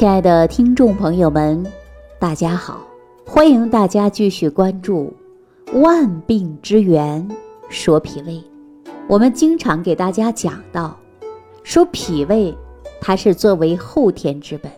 亲爱的听众朋友们，大家好！欢迎大家继续关注《万病之源说脾胃》。我们经常给大家讲到，说脾胃它是作为后天之本，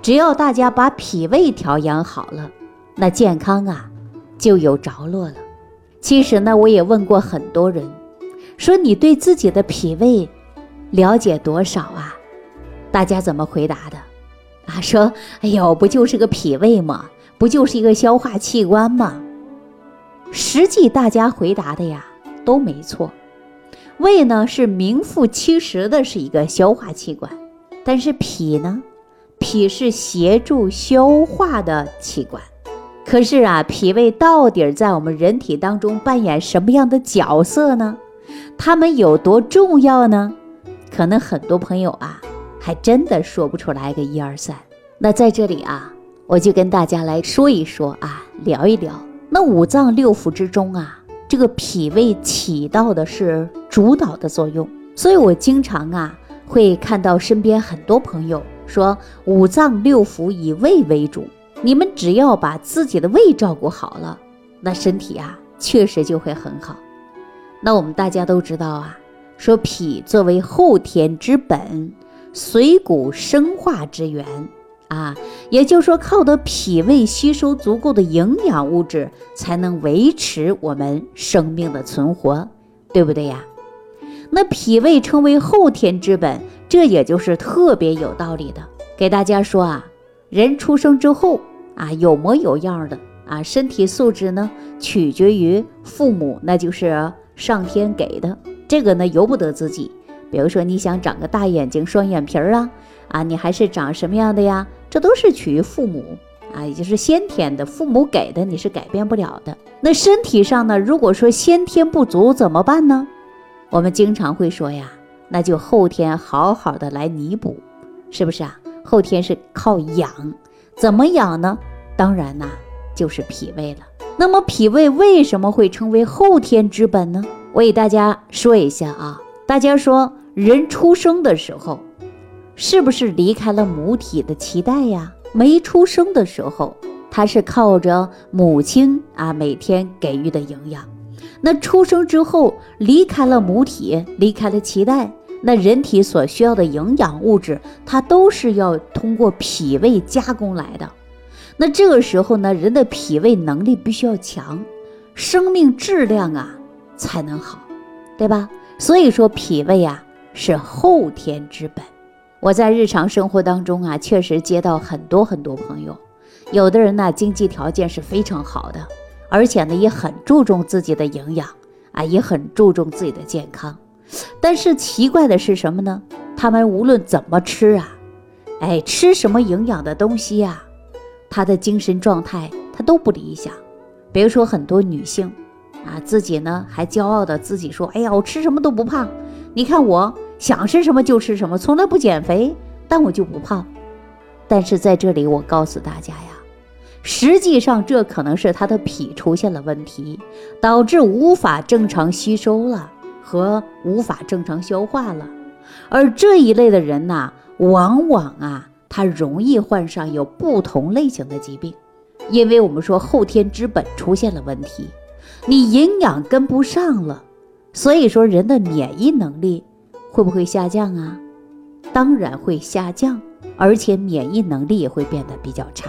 只要大家把脾胃调养好了，那健康啊就有着落了。其实呢，我也问过很多人，说你对自己的脾胃了解多少啊？大家怎么回答的？啊，说，哎呦，不就是个脾胃吗？不就是一个消化器官吗？实际大家回答的呀都没错，胃呢是名副其实的是一个消化器官，但是脾呢，脾是协助消化的器官。可是啊，脾胃到底在我们人体当中扮演什么样的角色呢？它们有多重要呢？可能很多朋友啊。还真的说不出来个一二三。那在这里啊，我就跟大家来说一说啊，聊一聊。那五脏六腑之中啊，这个脾胃起到的是主导的作用。所以我经常啊会看到身边很多朋友说，五脏六腑以胃为主。你们只要把自己的胃照顾好了，那身体啊确实就会很好。那我们大家都知道啊，说脾作为后天之本。髓骨生化之源啊，也就是说，靠的脾胃吸收足够的营养物质，才能维持我们生命的存活，对不对呀？那脾胃称为后天之本，这也就是特别有道理的。给大家说啊，人出生之后啊，有模有样的啊，身体素质呢，取决于父母，那就是上天给的，这个呢，由不得自己。比如说你想长个大眼睛、双眼皮儿啊，啊，你还是长什么样的呀？这都是取于父母啊，也就是先天的，父母给的，你是改变不了的。那身体上呢，如果说先天不足怎么办呢？我们经常会说呀，那就后天好好的来弥补，是不是啊？后天是靠养，怎么养呢？当然呐，就是脾胃了。那么脾胃为什么会成为后天之本呢？我给大家说一下啊。大家说，人出生的时候，是不是离开了母体的脐带呀？没出生的时候，它是靠着母亲啊每天给予的营养。那出生之后，离开了母体，离开了脐带，那人体所需要的营养物质，它都是要通过脾胃加工来的。那这个时候呢，人的脾胃能力必须要强，生命质量啊才能好，对吧？所以说脾胃啊是后天之本。我在日常生活当中啊，确实接到很多很多朋友，有的人呢经济条件是非常好的，而且呢也很注重自己的营养啊，也很注重自己的健康。但是奇怪的是什么呢？他们无论怎么吃啊，哎，吃什么营养的东西呀，他的精神状态他都不理想。比如说很多女性。啊，自己呢还骄傲的自己说：“哎呀，我吃什么都不胖，你看我想吃什么就吃什么，从来不减肥，但我就不胖。”但是在这里，我告诉大家呀，实际上这可能是他的脾出现了问题，导致无法正常吸收了和无法正常消化了。而这一类的人呐，往往啊，他容易患上有不同类型的疾病，因为我们说后天之本出现了问题。你营养跟不上了，所以说人的免疫能力会不会下降啊？当然会下降，而且免疫能力也会变得比较差。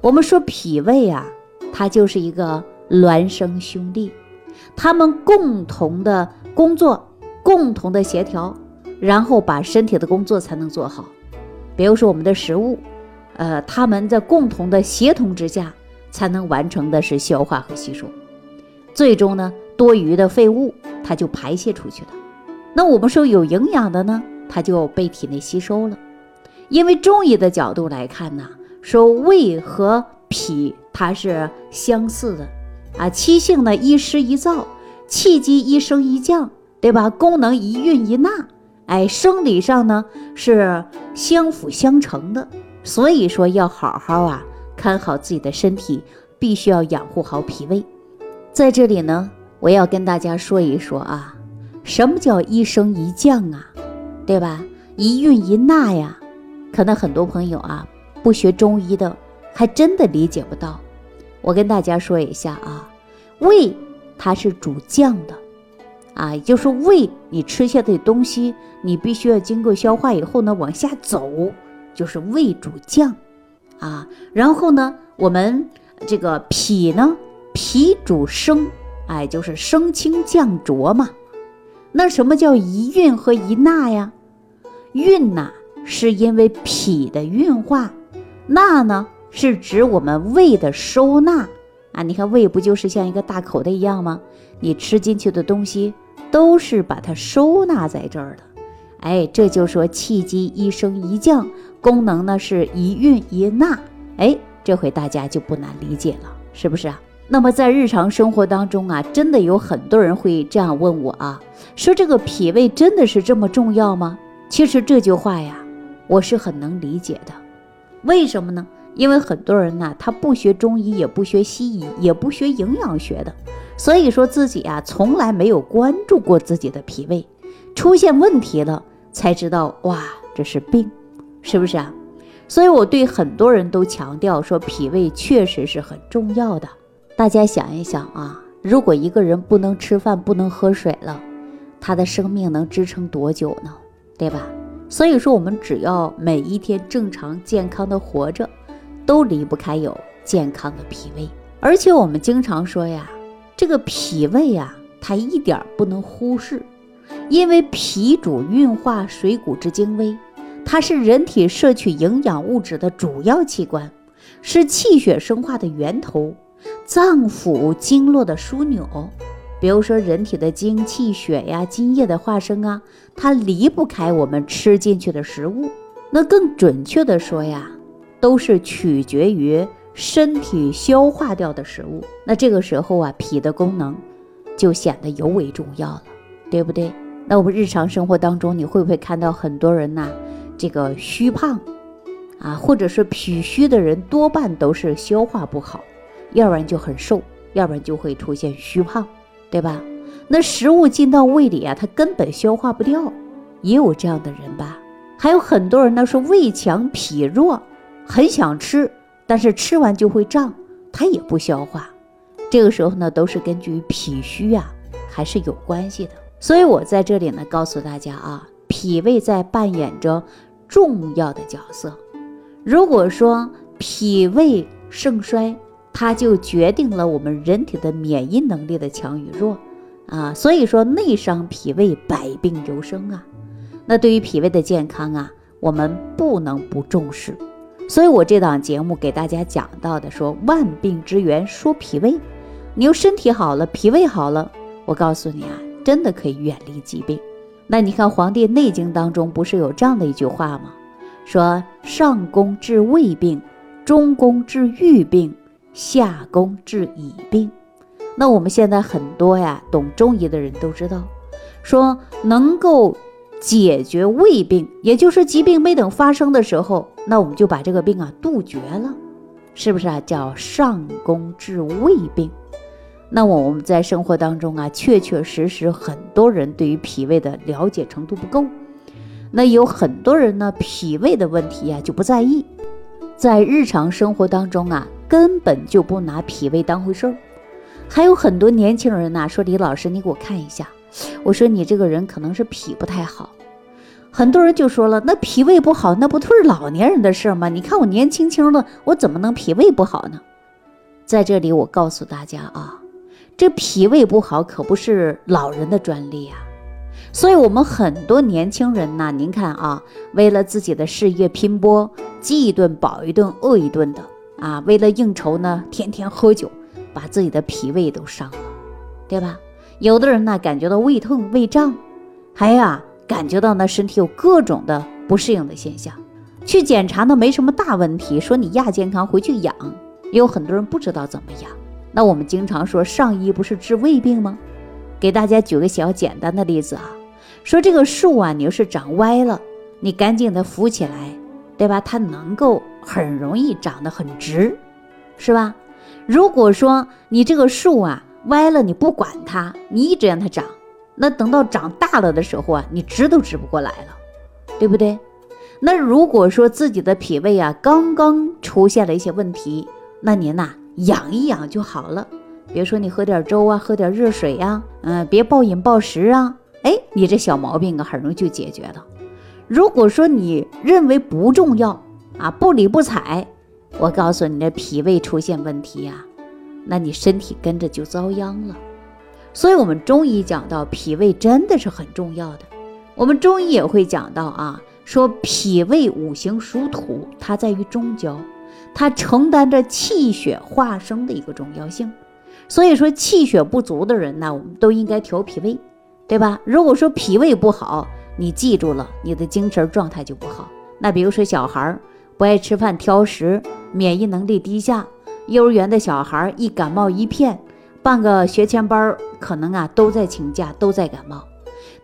我们说脾胃啊，它就是一个孪生兄弟，他们共同的工作，共同的协调，然后把身体的工作才能做好。比如说我们的食物，呃，他们在共同的协同之下，才能完成的是消化和吸收。最终呢，多余的废物它就排泄出去了。那我们说有营养的呢，它就被体内吸收了。因为中医的角度来看呢，说胃和脾它是相似的啊，气性呢一湿一燥，气机一升一降，对吧？功能一运一纳，哎，生理上呢是相辅相成的。所以说要好好啊看好自己的身体，必须要养护好脾胃。在这里呢，我要跟大家说一说啊，什么叫一升一降啊，对吧？一运一纳呀，可能很多朋友啊，不学中医的，还真的理解不到。我跟大家说一下啊，胃它是主降的，啊，也就是胃你吃下的东西，你必须要经过消化以后呢，往下走，就是胃主降，啊，然后呢，我们这个脾呢，脾主升，哎，就是升清降浊嘛。那什么叫一运和一纳呀？运呐，是因为脾的运化；纳呢，是指我们胃的收纳啊。你看胃不就是像一个大口袋一样吗？你吃进去的东西都是把它收纳在这儿的。哎，这就说气机一升一降，功能呢是一运一纳。哎，这回大家就不难理解了，是不是啊？那么在日常生活当中啊，真的有很多人会这样问我啊，说这个脾胃真的是这么重要吗？其实这句话呀，我是很能理解的。为什么呢？因为很多人呢，他不学中医，也不学西医，也不学营养学的，所以说自己啊，从来没有关注过自己的脾胃，出现问题了才知道，哇，这是病，是不是啊？所以我对很多人都强调说，脾胃确实是很重要的。大家想一想啊，如果一个人不能吃饭、不能喝水了，他的生命能支撑多久呢？对吧？所以说，我们只要每一天正常健康的活着，都离不开有健康的脾胃。而且我们经常说呀，这个脾胃呀，它一点不能忽视，因为脾主运化水谷之精微，它是人体摄取营养物质的主要器官，是气血生化的源头。脏腑经络的枢纽，比如说人体的精气血呀、津液的化生啊，它离不开我们吃进去的食物。那更准确的说呀，都是取决于身体消化掉的食物。那这个时候啊，脾的功能就显得尤为重要了，对不对？那我们日常生活当中，你会不会看到很多人呐，这个虚胖啊，或者是脾虚的人，多半都是消化不好。要不然就很瘦，要不然就会出现虚胖，对吧？那食物进到胃里啊，它根本消化不掉，也有这样的人吧？还有很多人呢，说胃强脾弱，很想吃，但是吃完就会胀，它也不消化。这个时候呢，都是根据脾虚啊，还是有关系的。所以我在这里呢，告诉大家啊，脾胃在扮演着重要的角色。如果说脾胃盛衰，它就决定了我们人体的免疫能力的强与弱，啊，所以说内伤脾胃，百病由生啊。那对于脾胃的健康啊，我们不能不重视。所以我这档节目给大家讲到的，说万病之源说脾胃，你又身体好了，脾胃好了，我告诉你啊，真的可以远离疾病。那你看《黄帝内经》当中不是有这样的一句话吗？说上攻治胃病，中攻治郁病。下攻治已病，那我们现在很多呀，懂中医的人都知道，说能够解决胃病，也就是疾病没等发生的时候，那我们就把这个病啊杜绝了，是不是啊？叫上攻治胃病。那我我们在生活当中啊，确确实实很多人对于脾胃的了解程度不够，那有很多人呢，脾胃的问题呀就不在意，在日常生活当中啊。根本就不拿脾胃当回事儿，还有很多年轻人呐，说李老师，你给我看一下。我说你这个人可能是脾不太好。很多人就说了，那脾胃不好，那不都是老年人的事儿吗？你看我年轻轻的，我怎么能脾胃不好呢？在这里我告诉大家啊，这脾胃不好可不是老人的专利啊。所以，我们很多年轻人呐，您看啊，为了自己的事业拼搏，饥一顿饱一顿，饿一顿的。啊，为了应酬呢，天天喝酒，把自己的脾胃都伤了，对吧？有的人呢，感觉到胃痛、胃胀，还呀，感觉到呢身体有各种的不适应的现象，去检查呢没什么大问题，说你亚健康，回去养。也有很多人不知道怎么养。那我们经常说上医不是治胃病吗？给大家举个小简单的例子啊，说这个树啊，你要是长歪了，你赶紧的扶起来。对吧？它能够很容易长得很直，是吧？如果说你这个树啊歪了，你不管它，你一直让它长，那等到长大了的时候啊，你直都直不过来了，对不对？那如果说自己的脾胃啊刚刚出现了一些问题，那您呐养一养就好了。比如说你喝点粥啊，喝点热水呀，嗯，别暴饮暴食啊，哎，你这小毛病啊很容易就解决了。如果说你认为不重要啊，不理不睬，我告诉你，这脾胃出现问题呀，那你身体跟着就遭殃了。所以，我们中医讲到脾胃真的是很重要的。我们中医也会讲到啊，说脾胃五行属土，它在于中焦，它承担着气血化生的一个重要性。所以说，气血不足的人呢，我们都应该调脾胃，对吧？如果说脾胃不好，你记住了，你的精神状态就不好。那比如说小孩儿不爱吃饭、挑食，免疫能力低下；幼儿园的小孩一感冒一片，半个学前班可能啊都在请假，都在感冒。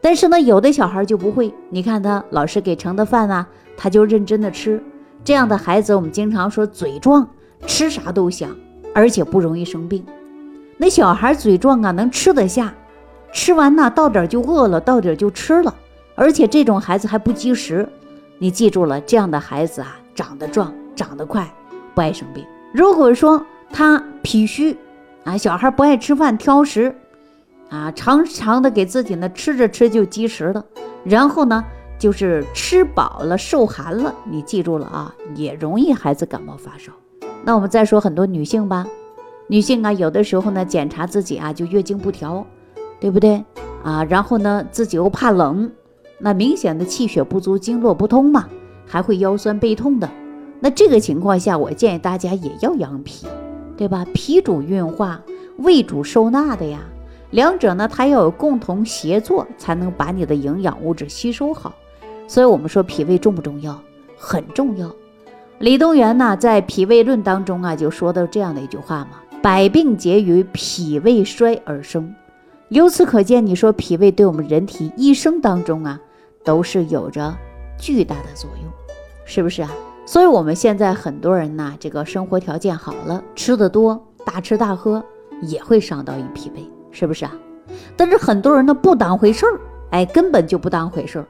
但是呢，有的小孩就不会，你看他老师给盛的饭啊，他就认真的吃。这样的孩子，我们经常说嘴壮，吃啥都香，而且不容易生病。那小孩嘴壮啊，能吃得下，吃完呢到点就饿了，到点就吃了，而且这种孩子还不积食。你记住了，这样的孩子啊，长得壮，长得快，不爱生病。如果说他脾虚啊，小孩不爱吃饭，挑食。啊，常常的给自己呢吃着吃就积食了，然后呢就是吃饱了受寒了，你记住了啊，也容易孩子感冒发烧。那我们再说很多女性吧，女性啊有的时候呢检查自己啊就月经不调，对不对啊？然后呢自己又怕冷，那明显的气血不足，经络不通嘛，还会腰酸背痛的。那这个情况下，我建议大家也要养脾，对吧？脾主运化，胃主收纳的呀。两者呢，它要有共同协作，才能把你的营养物质吸收好。所以，我们说脾胃重不重要？很重要。李东垣呢，在《脾胃论》当中啊，就说到这样的一句话嘛：“百病皆于脾胃衰而生。”由此可见，你说脾胃对我们人体一生当中啊，都是有着巨大的作用，是不是啊？所以，我们现在很多人呢，这个生活条件好了，吃的多，大吃大喝，也会伤到一脾胃。是不是啊？但是很多人呢不当回事儿，哎，根本就不当回事儿。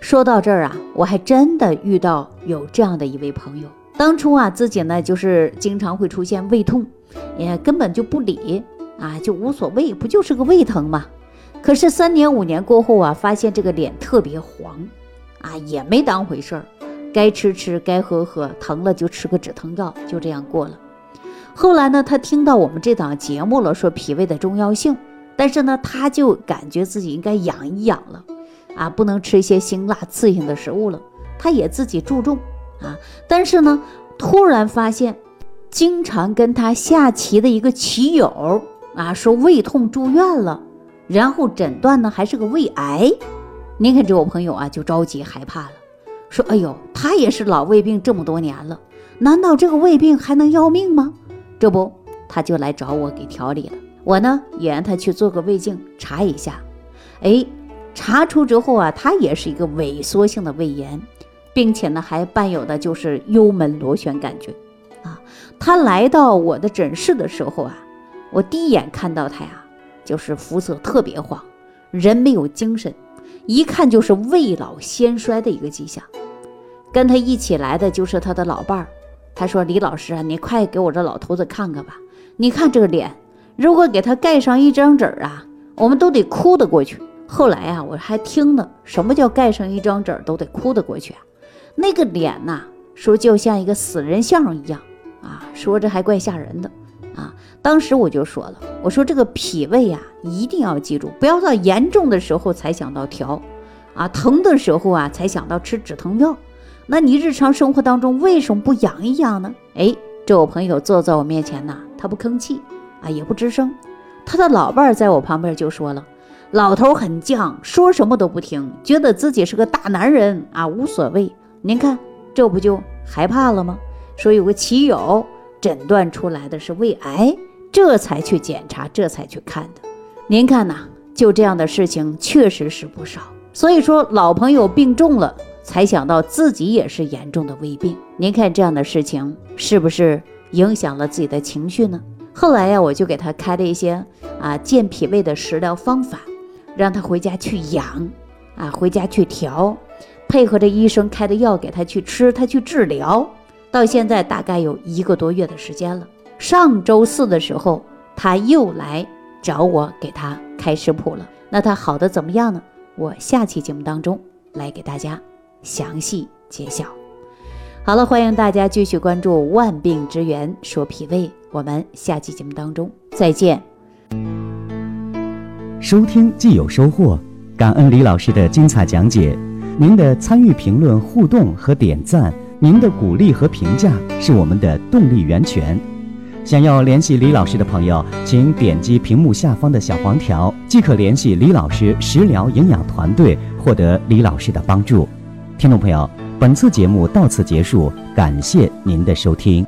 说到这儿啊，我还真的遇到有这样的一位朋友，当初啊自己呢就是经常会出现胃痛，也根本就不理啊，就无所谓，不就是个胃疼吗？可是三年五年过后啊，发现这个脸特别黄，啊也没当回事儿，该吃吃，该喝喝，疼了就吃个止疼药，就这样过了。后来呢，他听到我们这档节目了，说脾胃的重要性，但是呢，他就感觉自己应该养一养了，啊，不能吃一些辛辣刺性的食物了。他也自己注重啊，但是呢，突然发现，经常跟他下棋的一个棋友啊，说胃痛住院了，然后诊断呢还是个胃癌。您看这我朋友啊，就着急害怕了，说：“哎呦，他也是老胃病这么多年了，难道这个胃病还能要命吗？”这不，他就来找我给调理了。我呢也让他去做个胃镜查一下。哎，查出之后啊，他也是一个萎缩性的胃炎，并且呢还伴有的就是幽门螺旋杆菌啊。他来到我的诊室的时候啊，我第一眼看到他呀，就是肤色特别黄，人没有精神，一看就是未老先衰的一个迹象。跟他一起来的就是他的老伴儿。他说：“李老师啊，你快给我这老头子看看吧！你看这个脸，如果给他盖上一张纸啊，我们都得哭得过去。”后来啊，我还听呢，什么叫盖上一张纸都得哭得过去啊？那个脸呐，说就像一个死人像一样啊，说着还怪吓人的啊。当时我就说了，我说这个脾胃呀，一定要记住，不要到严重的时候才想到调，啊，疼的时候啊才想到吃止疼药。那你日常生活当中为什么不养一养呢？哎，这我朋友坐在我面前呢，他不吭气啊，也不吱声。他的老伴儿在我旁边就说了：“老头很犟，说什么都不听，觉得自己是个大男人啊，无所谓。您看，这不就害怕了吗？说有个棋友诊断出来的是胃癌，这才去检查，这才去看的。您看呐，就这样的事情确实是不少。所以说，老朋友病重了。”才想到自己也是严重的胃病，您看这样的事情是不是影响了自己的情绪呢？后来呀，我就给他开了一些啊健脾胃的食疗方法，让他回家去养，啊回家去调，配合着医生开的药给他去吃，他去治疗，到现在大概有一个多月的时间了。上周四的时候，他又来找我给他开食谱了。那他好的怎么样呢？我下期节目当中来给大家详细揭晓。好了，欢迎大家继续关注《万病之源说脾胃》，我们下期节目当中再见。收听既有收获，感恩李老师的精彩讲解。您的参与、评论、互动和点赞，您的鼓励和评价是我们的动力源泉。想要联系李老师的朋友，请点击屏幕下方的小黄条，即可联系李老师食疗营养团队，获得李老师的帮助。听众朋友，本次节目到此结束，感谢您的收听。